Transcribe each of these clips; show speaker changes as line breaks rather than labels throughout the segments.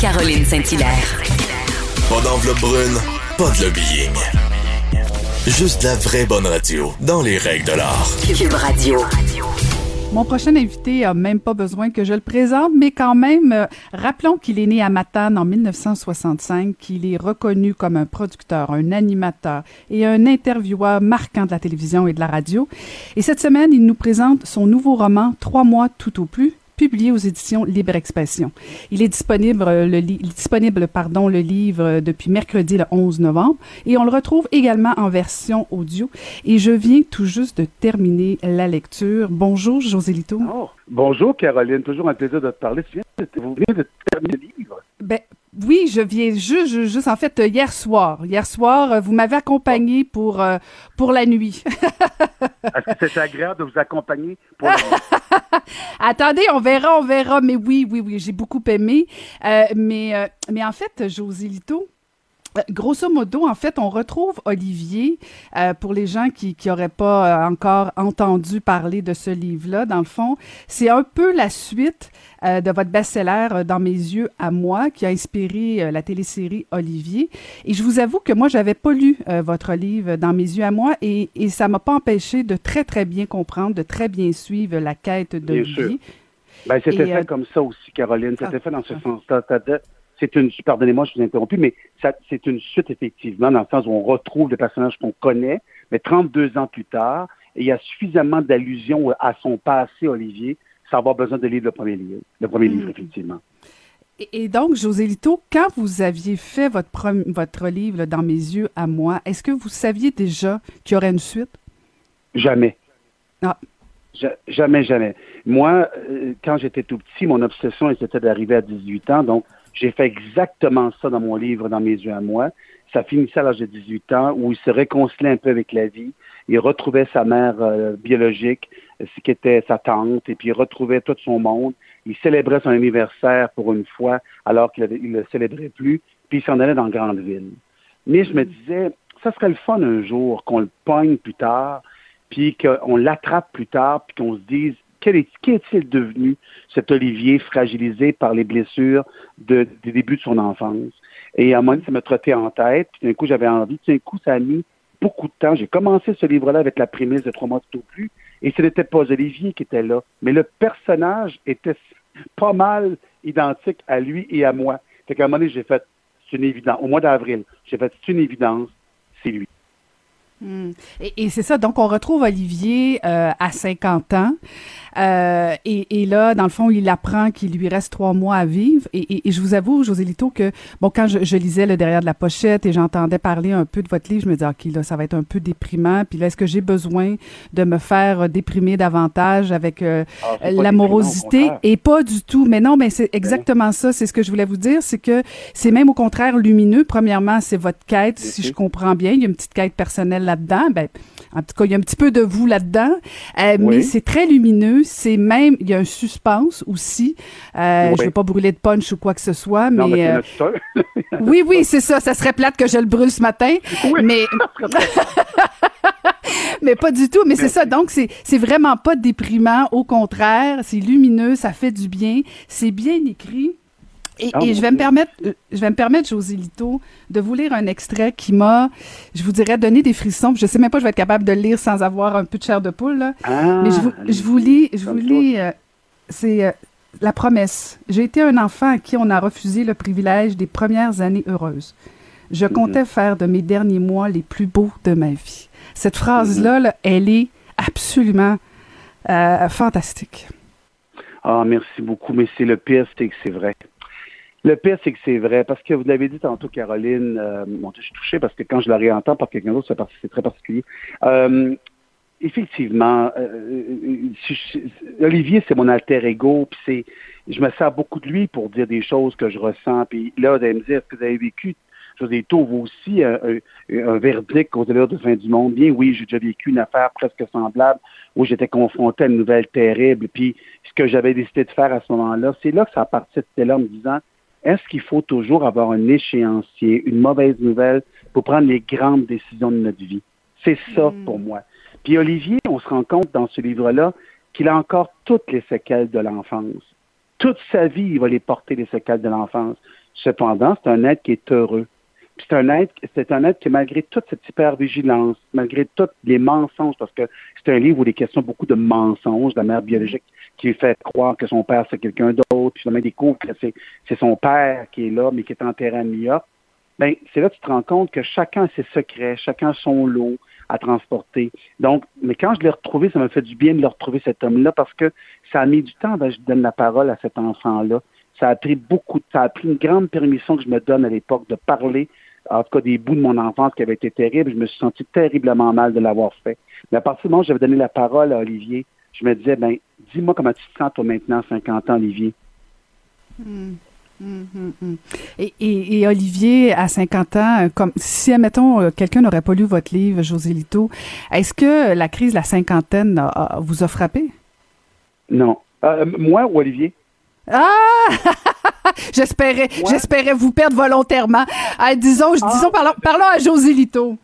Caroline Saint-Hilaire.
Pas d'enveloppe brune, pas de lobbying. Juste la vraie bonne radio, dans les règles de l'art.
Cube Radio.
Mon prochain invité a même pas besoin que je le présente, mais quand même, euh, rappelons qu'il est né à Matane en 1965, qu'il est reconnu comme un producteur, un animateur et un intervieweur marquant de la télévision et de la radio. Et cette semaine, il nous présente son nouveau roman Trois mois tout au plus, publié aux éditions Libre Expression. Il est disponible, euh, le, disponible pardon, le livre euh, depuis mercredi le 11 novembre et on le retrouve également en version audio. Et je viens tout juste de terminer la lecture. Bonjour, José Lito.
Oh, bonjour Caroline, toujours un plaisir de te parler. Tu viens de- vous venez de terminer le livre.
Ben, oui, je viens juste, juste, en fait, euh, hier soir. Hier soir, euh, vous m'avez accompagné pour, euh, pour la nuit.
Est-ce que c'est agréable de vous accompagner pour le-
Attendez, on verra, on verra. Mais oui, oui, oui, j'ai beaucoup aimé. Euh, mais, euh, mais en fait, José Lito, Grosso modo, en fait, on retrouve Olivier, euh, pour les gens qui n'auraient pas euh, encore entendu parler de ce livre-là, dans le fond, c'est un peu la suite euh, de votre best-seller euh, Dans mes yeux à moi, qui a inspiré euh, la télésérie Olivier. Et je vous avoue que moi, j'avais pas lu euh, votre livre Dans mes yeux à moi, et, et ça m'a pas empêché de très, très bien comprendre, de très bien suivre la quête d'Olivier.
Ben, c'était fait
euh,
comme ça aussi, Caroline. C'était
Ah,
fait dans ce
ah.
sens-là. C'est une, pardonnez-moi, je vous ai interrompu, mais ça- c'est une suite, effectivement, dans le sens où on retrouve le personnage qu'on connaît, mais 32 ans plus tard, et il y a suffisamment d'allusions à son passé, Olivier, sans avoir besoin de lire le premier livre. Le premier
Mm.
livre, effectivement.
Et, donc, José Lito, quand vous aviez fait votre, votre livre là, Dans mes yeux à moi, est-ce que vous saviez déjà qu'il y aurait une suite?
Jamais.
Ah.
Ja- Jamais, jamais. Moi, euh, quand j'étais tout petit, mon obsession c'était d'arriver à 18 ans. Donc, j'ai fait exactement ça dans mon livre, dans mes yeux à moi. Ça finissait à l'âge de 18 ans, où il se réconciliait un peu avec la vie. Il retrouvait sa mère euh, biologique, euh, ce qui était sa tante, et puis il retrouvait tout son monde. Il célébrait son anniversaire pour une fois, alors qu'il ne le célébrait plus, puis il s'en allait dans la grande ville. Mais je me disais, ça serait le fun un jour qu'on le pogne plus tard, puis qu'on l'attrape plus tard, puis qu'on se dise, qu'est-il devenu, cet Olivier fragilisé par les blessures de, des débuts de son enfance? Et à un moment donné, ça me trottait en tête, puis d'un coup, j'avais envie, puis d'un coup, ça a mis beaucoup de temps. J'ai commencé ce livre-là avec la prémisse de Trois mois tout au plus, et ce n'était pas Olivier qui était là, mais le personnage était pas mal identique à lui et à moi. Fait qu'à un moment donné, j'ai fait, c'est une évidence, au mois d'avril, j'ai fait, une évidence, c'est lui.
Hmm. Et, et c'est ça, donc on retrouve Olivier euh, à 50 ans. Euh, et, et là, dans le fond, il apprend qu'il lui reste trois mois à vivre. Et, et- et je vous avoue, José Lito, que bon, quand je, je lisais le derrière de la pochette et j'entendais parler un peu de votre livre, je me disais, OK, là, ça va être un peu déprimant. Puis là, est-ce que j'ai besoin de me faire euh, déprimer davantage avec euh,
Ah,
l'amorosité? et pas du tout. Mais non, mais c'est exactement ça. C'est ce que je voulais vous dire, c'est que c'est même au contraire lumineux. Premièrement, c'est votre quête, si je comprends bien. Il y a une petite quête personnelle là-dedans. Ben, en tout cas, il y a un petit peu de vous là-dedans, Euh,
Oui.
mais c'est très lumineux. C'est même, il y a un suspense aussi. Euh,
Oui.
Je veux pas brûler de punch ou quoi que ce soit,
Non, mais
mais
c'est
euh,
notre
oui, oui, c'est ça. Ça serait plate que je le brûle ce matin,
Oui.
mais mais pas du tout. Mais c'est ça. Donc c'est c'est vraiment pas déprimant. Au contraire, c'est lumineux, ça fait du bien, c'est bien écrit. Et,
Ah,
et je vais me permettre, euh, je vais me permettre, José Lito, de vous lire un extrait qui m'a, je vous dirais, donné des frissons. Je sais même pas, je vais être capable de le lire sans avoir un peu de chair de poule. Là.
Ah,
Mais je vous, je vous lis, je vous lis, euh, c'est euh, la promesse. J'ai été un enfant à qui on a refusé le privilège des premières années heureuses. Je
Mhm.
comptais faire de mes derniers mois les plus beaux de ma vie. Cette phrase-là, là, elle est absolument euh, fantastique.
Ah, merci beaucoup. Mais c'est le pire, c'est que c'est vrai. Le pire, c'est que c'est vrai. Parce que vous l'avez dit tantôt, Caroline, euh, bon, je suis touché parce que quand je la réentends par quelqu'un d'autre, c'est très particulier. Euh, effectivement, euh, euh, Olivier, c'est mon alter ego, puis c'est, je me sers beaucoup de lui pour dire des choses que je ressens. Puis là, d'aller me dire, est-ce que vous avez vécu, José Tau, vous aussi, un, un, un verdict aux allures de fin du monde? Bien oui, j'ai déjà vécu une affaire presque semblable où j'étais confronté à une nouvelle terrible. Puis ce que j'avais décidé de faire à ce moment-là, c'est là que ça a parti de là en me disant, est-ce qu'il faut toujours avoir un échéancier, une mauvaise nouvelle pour prendre les grandes décisions de notre vie? C'est ça
Mm.
pour moi. Puis Olivier, on se rend compte dans ce livre-là qu'il a encore toutes les séquelles de l'enfance. toute sa vie, il va les porter, les séquelles de l'enfance. Cependant, c'est un être qui est heureux. C'est un être, c'est un être qui, malgré toute cette hypervigilance, malgré tous les mensonges, parce que c'est un livre où il est question beaucoup de mensonges, de la mère biologique qui fait croire que son père c'est quelqu'un d'autre, puis finalement il découvre que c'est, son père qui est là, mais qui est enterré à New York. Ben, c'est là que tu te rends compte que chacun a ses secrets, chacun a son lot à transporter. Donc, mais quand je l'ai retrouvé, ça m'a fait du bien de le retrouver, cet homme-là, parce que ça a mis du temps avant je donne la parole à cet enfant-là. Ça a pris beaucoup, ça a pris une grande permission que je me donne à l'époque de parler, en tout cas des bouts de mon enfance qui avaient été terribles. Je me suis senti terriblement mal de l'avoir fait. Mais à partir du moment où j'avais donné la parole à Olivier, je me disais, ben, dis-moi comment tu te sens, toi, maintenant, 50 ans, Olivier.
Hmm, hmm, et, et, Olivier, à 50 ans, euh, comme si, admettons, euh, quelqu'un n'aurait pas lu votre livre, José Lito, est-ce que la crise de la cinquantaine vous a frappé?
Non. Euh, moi ou Olivier?
Ah! j'espérais, j'espérais vous perdre volontairement. disons, ah. disons, parlons, parlons à José Lito.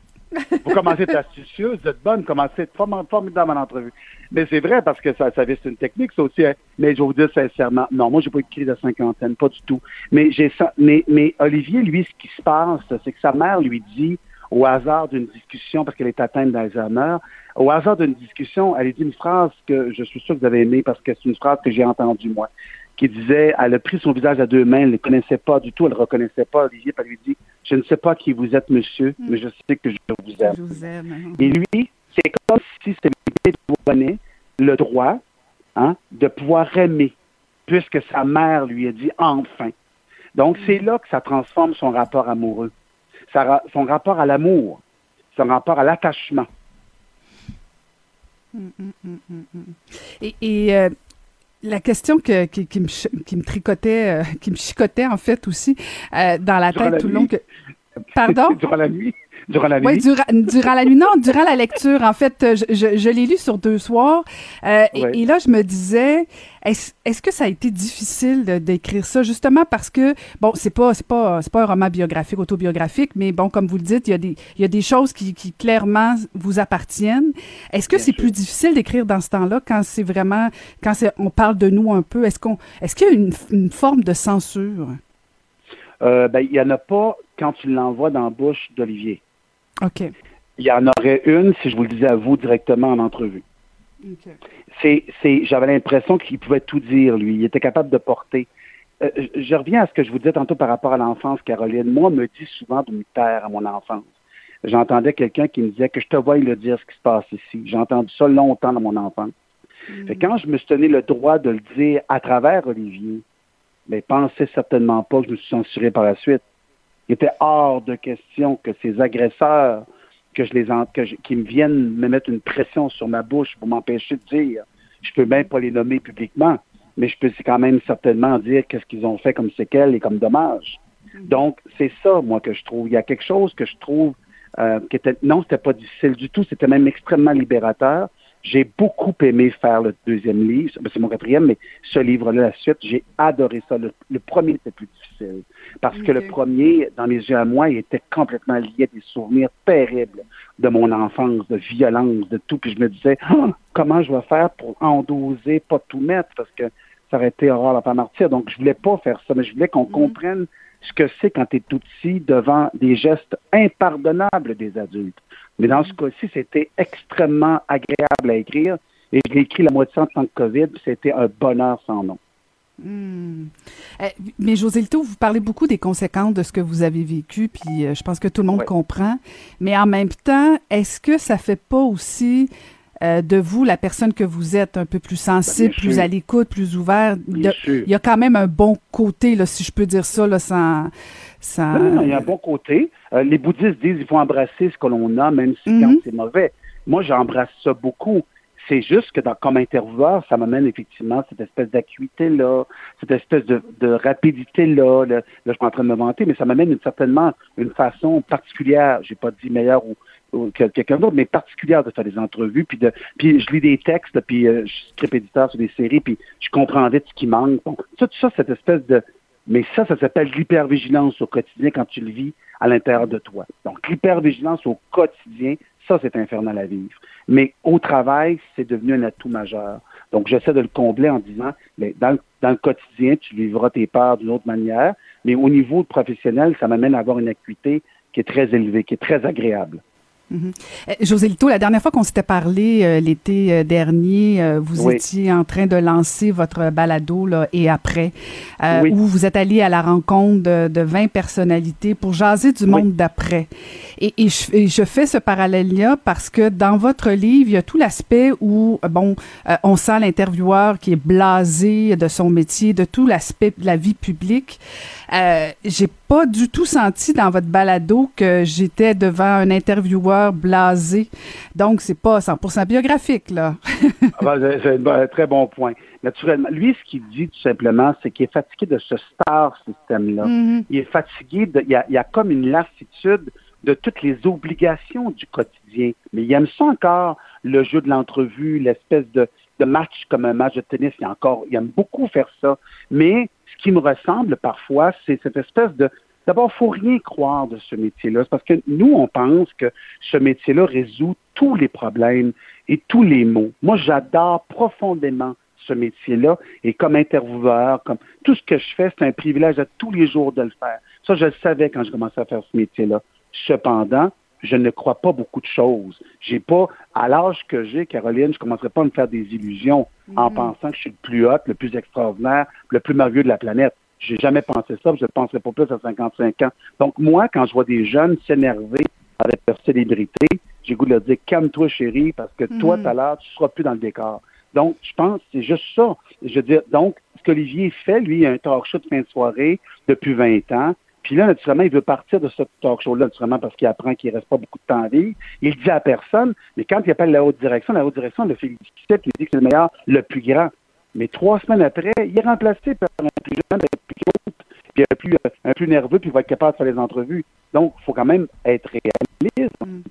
Vous commencez à être astucieuse, vous êtes bonne, commencez à être formidable en entrevue. Mais c'est vrai parce que ça, ça c'est une technique, ça aussi. Hein. Mais je vais vous dire sincèrement, non, moi, j'ai pas écrit de cinquantaine, pas du tout. Mais j'ai mais, mais Olivier, lui, ce qui se passe, c'est que sa mère lui dit, au hasard d'une discussion, parce qu'elle est atteinte d'Alzheimer, au hasard d'une discussion, elle lui dit une phrase que je suis sûr que vous avez aimée parce que c'est une phrase que j'ai entendue, moi, qui disait, elle a pris son visage à deux mains, elle ne le connaissait pas du tout, elle ne reconnaissait pas Olivier, puis elle lui dit, je ne sais pas qui vous êtes, monsieur, mais je sais que je vous aime. Je vous aime. Et lui, c'est comme si c'était donné le droit hein, de pouvoir aimer, puisque sa mère lui a dit enfin. Donc, c'est là que ça transforme son rapport amoureux, son rapport à l'amour, son rapport à l'attachement.
Hum, hum, et, euh, la question que, qui, me, qui me tricotait, euh, qui me chicotait en fait aussi euh, dans la tête tout le long que... Pardon?
Durant la nuit. Durant la nuit?
Oui, durant, la nuit. Non, durant la lecture. En fait, euh, je, je, l'ai lu sur deux soirs. Euh, et, là, je me disais, est-ce que ça a été difficile d'écrire ça, justement parce que, bon, c'est pas, c'est pas, c'est pas un roman biographique, autobiographique, mais bon, comme vous le dites, il y a des, il y a des choses qui, qui clairement vous appartiennent. Est-ce que c'est plus difficile d'écrire dans ce temps-là quand c'est vraiment, quand on parle de nous un peu? Est-ce qu'on, est-ce qu'il y a une, une forme de censure?
Euh, ben, il n'y en a pas quand tu l'envoies dans la bouche d'Olivier.
OK.
Il y en aurait une si je vous le disais à vous directement en entrevue. C'est, c'est, j'avais l'impression qu'il pouvait tout dire, lui. Il était capable de porter. Euh, je reviens à ce que je vous disais tantôt par rapport à l'enfance, Caroline. Moi, on me dit souvent de me taire à mon enfance. J'entendais quelqu'un qui me disait que je te vois le dire ce qui se passe ici. J'ai entendu ça longtemps dans mon enfance. Mm. quand je me suis donné le droit de le dire à travers Olivier, mais pensez certainement pas que je me suis censuré par la suite. Il était hors de question que ces agresseurs, que je les que qui me viennent me mettre une pression sur ma bouche pour m'empêcher de dire. Je peux même pas les nommer publiquement, mais je peux quand même certainement dire qu'est-ce qu'ils ont fait comme séquelles et comme dommages. Mm-hmm. Donc, c'est ça, moi, que je trouve. Il y a quelque chose que je trouve euh, qui était, non, c'était pas difficile du tout, c'était même extrêmement libérateur. J'ai beaucoup aimé faire le deuxième livre, c'est mon quatrième, mais ce livre-là, la suite, j'ai adoré ça. Le, premier était plus difficile parce que le premier, dans mes yeux à moi, il était complètement lié à des souvenirs terribles de mon enfance, de violence, de tout. Puis je me disais, ah, comment je vais faire pour endoser, pas tout mettre, parce que ça aurait été horreur la pas martyr. Donc je voulais pas faire ça, mais je voulais qu'on mhm. comprenne ce que c'est quand tu es tout petit devant des gestes impardonnables des adultes. Mais dans ce cas-ci, c'était extrêmement agréable à écrire. Et je l'ai écrit la moitié en tant que COVID. C'était un bonheur sans nom.
Hmm. Eh, mais José Lito, vous parlez beaucoup des conséquences de ce que vous avez vécu, puis euh, je pense que tout le monde comprend. Mais en même temps, est-ce que ça fait pas aussi euh, de vous la personne que vous êtes, un peu plus sensible, plus à l'écoute, plus ouvert? Il y, a, quand même un bon côté, là, si je peux dire ça, là, sans,
non, il y a un bon côté. Euh, les bouddhistes disent qu'il faut embrasser ce que l'on a, même si quand mhm. c'est mauvais. Moi, j'embrasse ça beaucoup. C'est juste que dans, comme intervieweur, ça m'amène effectivement cette espèce d'acuité-là, cette espèce de, rapidité-là. Là, je suis en train de me vanter, mais ça m'amène certainement une façon particulière, j'ai pas dit meilleure ou, que quelqu'un d'autre, mais particulière de faire des entrevues, puis de, puis je lis des textes, puis euh, je suis script éditeur sur des séries, puis je comprends vite ce qui manque. Bon, tout ça, cette espèce de, mais ça, ça s'appelle l'hypervigilance au quotidien quand tu le vis à l'intérieur de toi. Donc, l'hypervigilance au quotidien, Ça, c'est infernal à vivre. Mais au travail, c'est devenu un atout majeur. Donc, j'essaie de le combler en disant, mais dans, dans le quotidien, tu vivras tes peurs d'une autre manière, mais au niveau professionnel, ça m'amène à avoir une acuité qui est très élevée, qui est très agréable.
Mm José Lito, la dernière fois qu'on s'était parlé euh, l'été euh, dernier, vous étiez en train de lancer votre balado là, et après, où vous êtes allé à la rencontre de, 20 personnalités pour jaser du monde d'après. Et, et, je, je, fais ce parallèle-là parce que dans votre livre, il y a tout l'aspect où, bon, on sent l'intervieweur qui est blasé de son métier, de tout l'aspect de la vie publique. Euh, j'ai pas du tout senti dans votre balado que j'étais devant un intervieweur blasé. Donc, c'est pas 100% biographique, là.
Ah ben, c'est un très bon point. Naturellement, lui, ce qu'il dit tout simplement, c'est qu'il est fatigué de ce star système-là. Mm-hmm. Il est fatigué, de, il, y a, il a comme une lassitude de toutes les obligations du quotidien. Mais il aime ça encore, le jeu de l'entrevue, l'espèce de, de match comme un match de tennis. Il, encore, il aime beaucoup faire ça. Mais ce qui me ressemble parfois, c'est cette espèce de D'abord, il faut rien croire de ce métier-là. parce que nous, on pense que ce métier-là résout tous les problèmes et tous les maux. Moi, j'adore profondément ce métier-là. Et comme intervieweur, comme tout ce que je fais, c'est un privilège à tous les jours de le faire. Ça, je le savais quand je commençais à faire ce métier-là. Cependant, je ne crois pas beaucoup de choses. J'ai pas, à l'âge que j'ai, Caroline, je commencerai pas à me faire des illusions en mm. pensant que je suis le plus hot, le plus extraordinaire, le plus merveilleux de la planète. J'ai jamais pensé ça, je ne penserai pas plus à 55 ans. Donc, moi, quand je vois des jeunes s'énerver avec leur célébrité, j'ai goût de leur dire, calme-toi, chérie, parce que toi, mm. tout à l'heure, tu seras plus dans le décor. Donc, je pense que c'est juste ça. Je veux dire, donc, ce qu'Olivier fait, lui, il a un talk show de fin de soirée depuis 20 ans. Puis là, naturellement, il veut partir de ce talk show-là, naturellement, parce qu'il apprend qu'il ne reste pas beaucoup de temps à vivre. Il dit à personne, mais quand il appelle la haute direction, la haute direction le félicite, il dit que c'est le meilleur, le plus grand. Mais trois semaines après, il est remplacé par un plus jeune, un plus haut, puis un plus, un plus nerveux, puis il va être capable de faire les entrevues. Donc, il faut quand même être réaliste. Mm.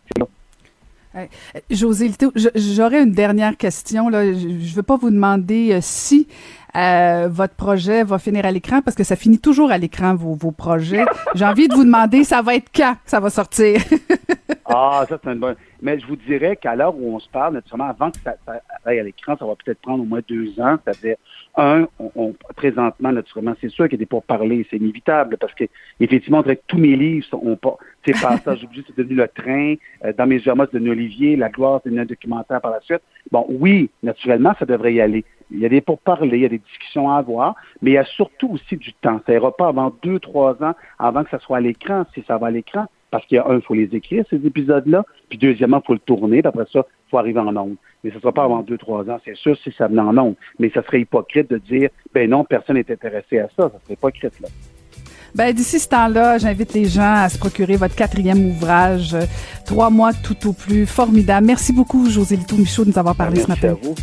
José j'aurais une dernière question. Là. Je ne veux pas vous demander euh, si euh, votre projet va finir à l'écran parce que ça finit toujours à l'écran, vos, vos projets. J'ai envie de vous demander, ça va être quand ça va sortir?
ah, ça, c'est une bonne. Mais je vous dirais qu'à l'heure où on se parle, naturellement, avant que ça, aille à l'écran, ça va peut-être prendre au moins deux ans. C'est-à-dire, un, on, présentement, naturellement, c'est sûr qu'il y a des pourparlers, c'est inévitable parce que, effectivement, on dirait que tous mes livres sont pas. C'est Passage obligé, c'est devenu le train. Euh, dans mes germains, c'est devenu Olivier. La gloire, c'est devenu un documentaire par la suite. Bon, oui, naturellement, ça devrait y aller. Il y a des pourparlers, il y a des discussions à avoir, mais il y a surtout aussi du temps. Ça ira pas avant deux, trois ans avant que ça soit à l'écran, si ça va à l'écran, parce qu'il y a un, il faut les écrire, ces épisodes-là, puis deuxièmement, il faut le tourner, puis après ça, il faut arriver en ondes. Mais ce ne sera pas avant deux, trois ans, c'est sûr, si ça venait en ondes. Mais ça serait hypocrite de dire, ben non, personne n'est intéressé à ça. Ça serait hypocrite, là.
Ben, d'ici ce temps-là, j'invite les gens à se procurer votre quatrième ouvrage, Trois mois tout au plus. Formidable. Merci beaucoup, José Lito Michaud, de nous avoir parlé
ce
matin.
À vous.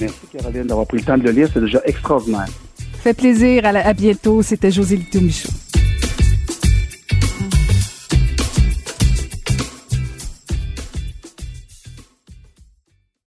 Merci, Caroline, d'avoir pris le temps de le lire. C'est déjà extraordinaire.
Fait plaisir. À, à bientôt. C'était José Lito Michaud.